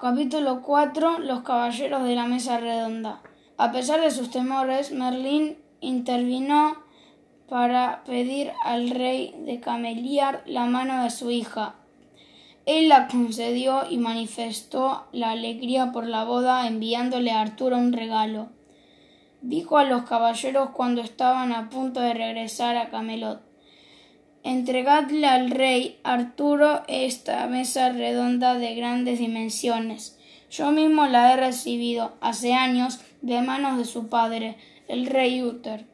capítulo 4 Los caballeros de la mesa redonda. A pesar de sus temores, Merlín intervino para pedir al rey de Cameliar la mano de su hija. Él la concedió y manifestó la alegría por la boda enviándole a Arturo un regalo. Dijo a los caballeros cuando estaban a punto de regresar a Camelot Entregadle al rey Arturo esta mesa redonda de grandes dimensiones. Yo mismo la he recibido hace años de manos de su padre, el rey Uther.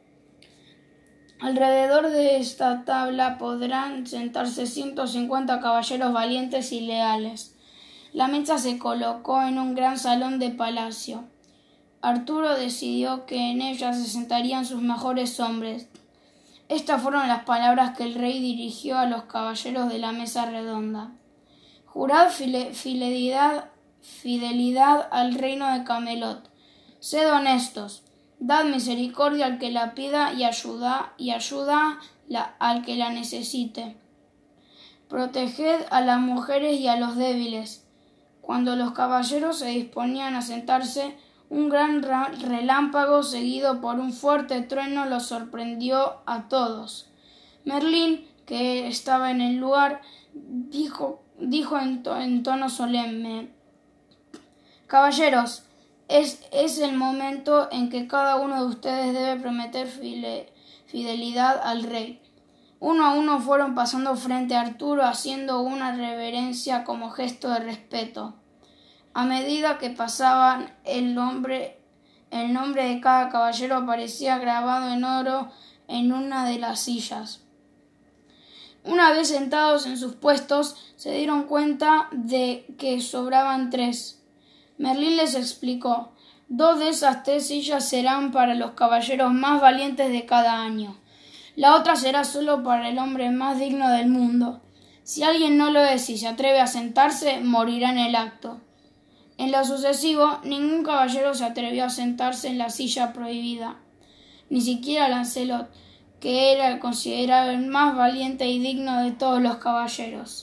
Alrededor de esta tabla podrán sentarse ciento cincuenta caballeros valientes y leales. La mesa se colocó en un gran salón de palacio. Arturo decidió que en ella se sentarían sus mejores hombres, estas fueron las palabras que el rey dirigió a los caballeros de la mesa redonda. Jurad fidelidad, al reino de Camelot. Sed honestos. Dad misericordia al que la pida y ayuda, y ayuda al que la necesite. Proteged a las mujeres y a los débiles. Cuando los caballeros se disponían a sentarse, un gran relámpago seguido por un fuerte trueno los sorprendió a todos. Merlín, que estaba en el lugar, dijo, dijo en, tono solemne Caballeros, es, es, el momento en que cada uno de ustedes debe prometer fidelidad al rey. Uno a uno fueron pasando frente a Arturo haciendo una reverencia como gesto de respeto. A medida que pasaban, el nombre, el nombre de cada caballero aparecía grabado en oro en una de las sillas. Una vez sentados en sus puestos, se dieron cuenta de que sobraban tres. Merlín les explicó Dos de esas tres sillas serán para los caballeros más valientes de cada año. La otra será solo para el hombre más digno del mundo. Si alguien no lo es y se atreve a sentarse, morirá en el acto. En lo sucesivo, ningún caballero se atrevió a sentarse en la silla prohibida, ni siquiera Lancelot, que era considerado el más valiente y digno de todos los caballeros.